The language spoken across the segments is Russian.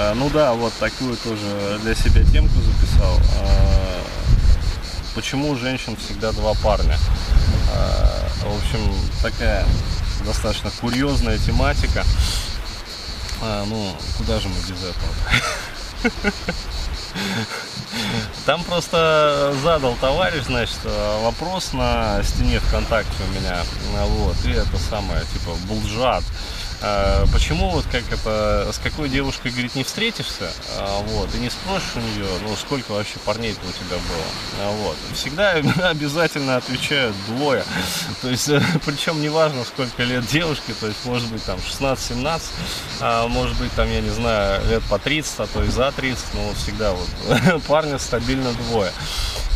А, ну да, вот такую тоже для себя темку записал. А, почему у женщин всегда два парня? А, в общем, такая достаточно курьезная тематика. Ну, куда же мы без этого? Там просто задал товарищ, значит, вопрос на стене ВКонтакте у меня. Вот, и это самое, типа, булджат. А, почему вот как это, с какой девушкой, говорит, не встретишься, а, вот, и не спросишь у нее, ну, сколько вообще парней-то у тебя было, а, вот. Всегда обязательно отвечают двое, то есть, причем неважно, сколько лет девушке, то есть, может быть, там, 16-17, а, может быть, там, я не знаю, лет по 30, а то и за 30, но всегда вот парня стабильно двое.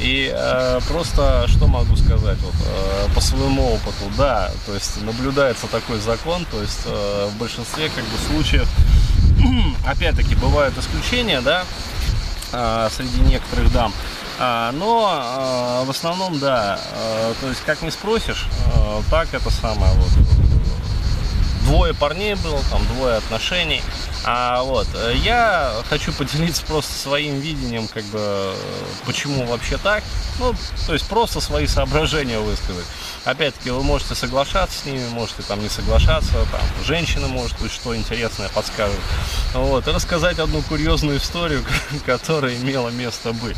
И э, просто что могу сказать вот, э, по своему опыту, да, то есть наблюдается такой закон, то есть э, в большинстве как бы случаев, опять-таки бывают исключения, да, э, среди некоторых дам, э, но э, в основном, да, то есть как не спросишь, так это самое вот двое парней было, там двое отношений. А вот я хочу поделиться просто своим видением, как бы, почему вообще так. Ну, то есть просто свои соображения высказать. Опять-таки, вы можете соглашаться с ними, можете там не соглашаться, там женщина может быть что интересное подскажет. Вот, и рассказать одну курьезную историю, которая имела место быть.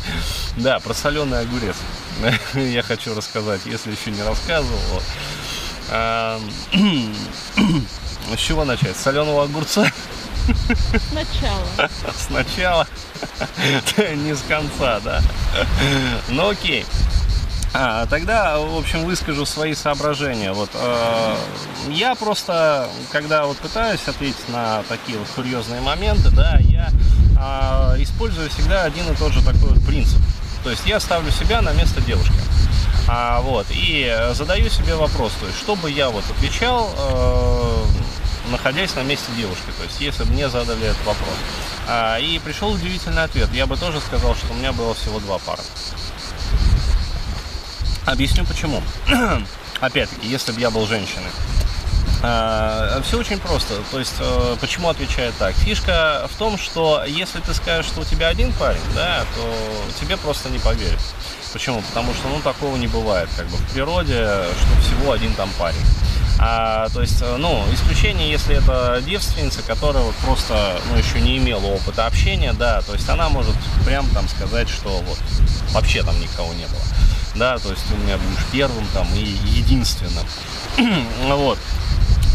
Да, про соленый огурец. Я хочу рассказать, если еще не рассказывал. С чего начать? С соленого огурца? Сначала. Сначала? Не с конца, да? Ну окей. А, тогда, в общем, выскажу свои соображения. Вот, э, я просто, когда вот пытаюсь ответить на такие вот курьезные моменты, да, я э, использую всегда один и тот же такой вот принцип. То есть я ставлю себя на место девушки. А, вот, и задаю себе вопрос, то есть, что бы я вот отвечал, э, находясь на месте девушки, то есть, если мне задали этот вопрос. А, и пришел удивительный ответ. Я бы тоже сказал, что у меня было всего два пара. Объясню почему. Опять-таки, если бы я был женщиной. А, все очень просто. То есть, э, почему отвечает так? Фишка в том, что если ты скажешь, что у тебя один парень, да, то тебе просто не поверят. Почему? Потому что, ну, такого не бывает, как бы в природе, что всего один там парень. А, то есть, э, ну, исключение, если это девственница, которая вот просто, ну, еще не имела опыта общения, да, то есть она может прям там сказать, что вот вообще там никого не было, да, то есть у меня будешь первым там и единственным, вот.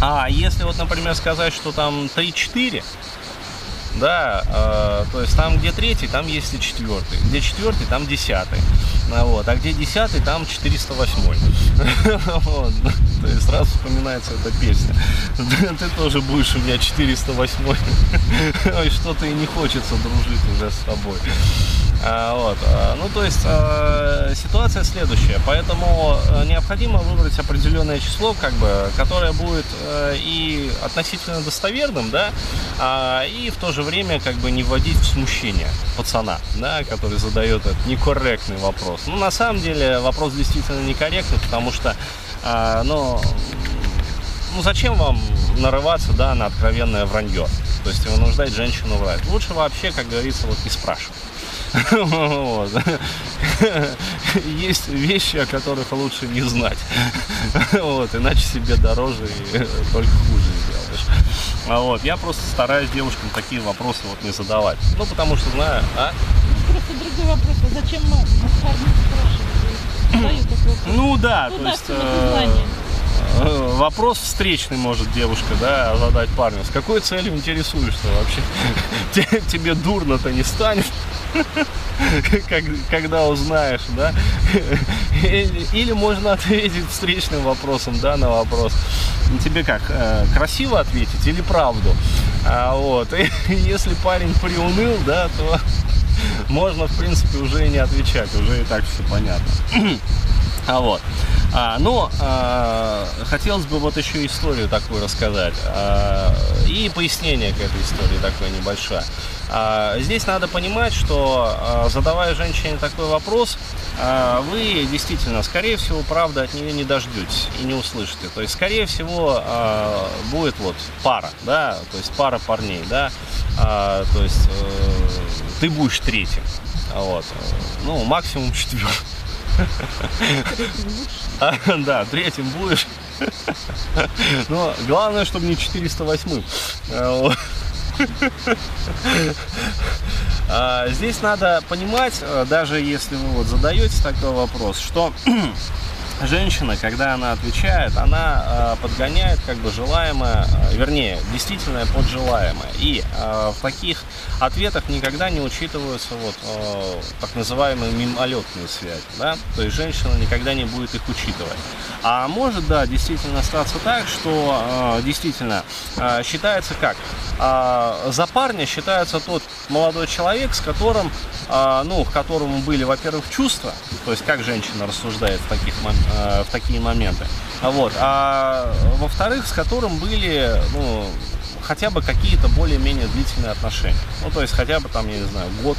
А если вот, например, сказать, что там 3-4, да, э, то есть там, где третий, там есть и четвертый, где четвертый, там десятый, вот, а где десятый, там 408. вот. То есть сразу вспоминается эта песня. Ты тоже будешь у меня 408. Ой, что-то и не хочется дружить уже с тобой. А, вот. А, ну, то есть а, ситуация следующая. Поэтому э, необходимо выбрать определенное число, как бы, которое будет и относительно достоверным, да, а, и в то же время как бы не вводить в смущение пацана, да, который задает этот некорректный вопрос. Ну, на самом деле вопрос действительно некорректный, потому что, ну, ну, зачем вам нарываться, да, на откровенное вранье? То есть вынуждать женщину врать. Лучше вообще, как говорится, вот не спрашивать. Вот. Есть вещи, о которых лучше не знать. Вот, иначе себе дороже и только хуже сделаешь. А вот, я просто стараюсь девушкам такие вопросы вот не задавать. Ну, потому что знаю, а? Просто другой вопрос. А зачем мы парни спрашивают? Ну да, то есть... Э, вопрос встречный может девушка, да, задать парню. С какой целью интересуешься вообще? Тебе дурно-то не станет, когда узнаешь, да? Или можно ответить встречным вопросом, да, на вопрос. Тебе как, э, красиво ответить или правду? А вот, если парень приуныл, да, то можно, в принципе, уже и не отвечать, уже и так все понятно. А вот. А, но а, хотелось бы вот еще историю такую рассказать. А, и пояснение к этой истории такое небольшое. А, здесь надо понимать, что а, задавая женщине такой вопрос, а, вы действительно, скорее всего, правда от нее не дождетесь и не услышите. То есть, скорее всего, а, будет вот пара, да, то есть пара парней, да. А, то есть э, ты будешь третьим. Вот. Ну, максимум четвертым. А, Да, третьим будешь. Но главное, чтобы не 408. А. А, Здесь надо понимать, э, даже если вы вот задаете такой вопрос, что женщина, когда она отвечает, она э, подгоняет как бы желаемое, э, вернее, действительное под желаемое. И э, в таких ответах никогда не учитываются вот э, так называемые мимолетные связи, да, то есть женщина никогда не будет их учитывать. А может, да, действительно статься так, что э, действительно э, считается как? А, за парня считается тот молодой человек, с которым, а, ну, к которому были, во-первых, чувства, то есть как женщина рассуждает в, таких, мом- э, в такие моменты, вот, а во-вторых, с которым были, ну, хотя бы какие-то более-менее длительные отношения. Ну, то есть хотя бы там, я не знаю, год,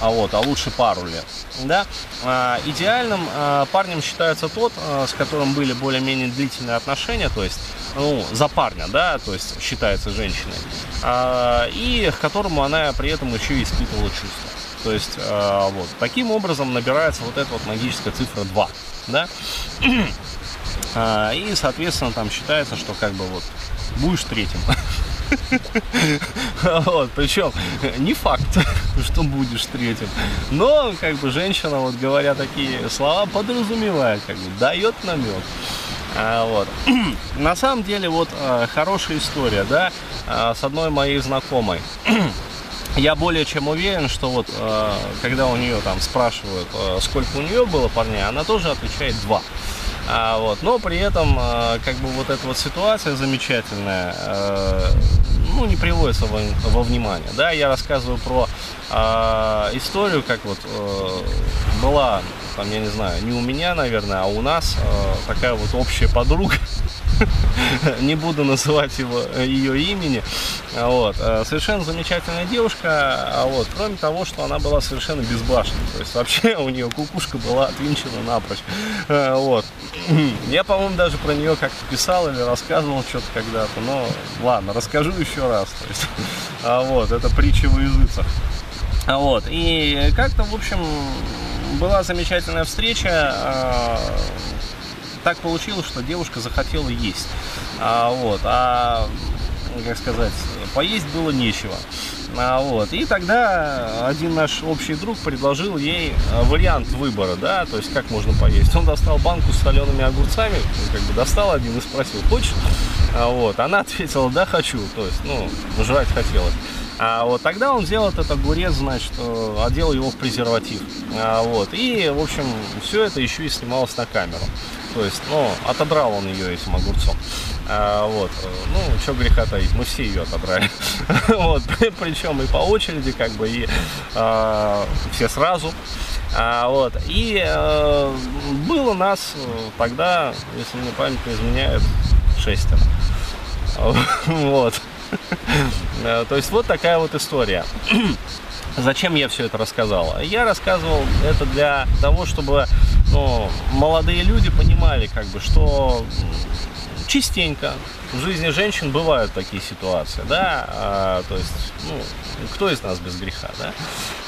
а вот, а лучше пару лет. Да? А, идеальным а, парнем считается тот, а, с которым были более-менее длительные отношения, то есть ну, за парня, да, то есть считается женщиной, а, и к которому она при этом еще и испытывала чувства. То есть а, вот таким образом набирается вот эта вот магическая цифра 2, да, А, и соответственно там считается, что как бы вот будешь третьим. Вот, причем не факт, что будешь третьим. Но, как бы, женщина, вот говоря такие слова, подразумевает, как бы, дает намек. А, вот. На самом деле, вот а, хорошая история, да, а, с одной моей знакомой. Я более чем уверен, что вот э, когда у нее там спрашивают, э, сколько у нее было парней, она тоже отвечает два. А, вот, но при этом, э, как бы вот эта вот ситуация замечательная, э, ну, не приводится во, во внимание. Да, я рассказываю про э, историю, как вот э, была, там, я не знаю, не у меня, наверное, а у нас э, такая вот общая подруга, не буду называть его, ее имени. А Вот. э, Совершенно замечательная девушка, а вот. кроме того, что она была совершенно безбашенной. То есть вообще у нее кукушка была отвинчена напрочь. Э, Вот. Я, по-моему, даже про нее как-то писал или рассказывал что-то когда-то. Но ладно, расскажу еще раз. То есть, а вот, это притча в языцах. Вот. И как-то, в общем, была замечательная встреча. Так получилось, что девушка захотела есть. А, вот, а как сказать, поесть было нечего. А, вот. И тогда один наш общий друг предложил ей а, вариант выбора, да, то есть как можно поесть. Он достал банку с солеными огурцами, как бы достал один и спросил, хочешь? А, вот. Она ответила, да, хочу, то есть, ну, жрать хотелось. А вот тогда он взял этот огурец, значит, э, одел его в презерватив. А, вот. И, в общем, все это еще и снималось на камеру. То есть, ну, отодрал он ее этим огурцом. А, вот. э, Ну, что греха таить, мы все ее отобрали. вот. Причем и по очереди, как бы, и а, все сразу. А, вот. И э, было нас э, тогда, если мне память не изменяет, шестеро. Вот. То есть вот такая вот история. Зачем я все это рассказал? Я рассказывал это для того, чтобы ну, молодые люди понимали, как бы, что частенько в жизни женщин бывают такие ситуации, да, а, то есть, ну, кто из нас без греха, да,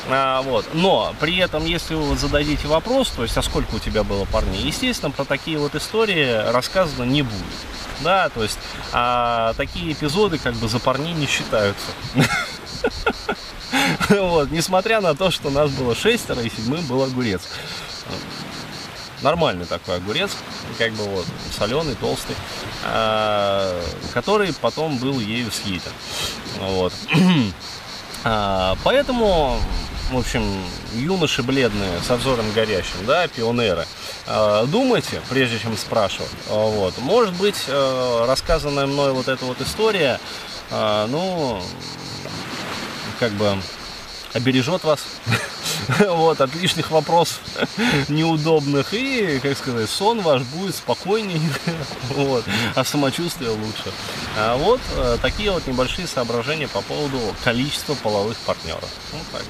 А, вот, но при этом, если вы зададите вопрос, то есть, а сколько у тебя было парней, естественно, про такие вот истории рассказано не будет, да, то есть, а, такие эпизоды как бы за парней не считаются. Вот, несмотря на то, что нас было шестеро, и седьмым был огурец. Нормальный такой огурец, как бы вот, соленый, толстый, а, который потом был ею съеден. Вот. А, Поэтому, в общем, юноши бледные, со взором горящим, да, пионеры, а, думайте, прежде чем спрашивать. Вот. Может быть, рассказанная мной вот эта вот история, ну, как бы обережет вас вот, от лишних вопросов неудобных. И, как сказать, сон ваш будет спокойнее, вот, а самочувствие лучше. А вот э, такие вот небольшие соображения по поводу количества половых партнеров. Вот так.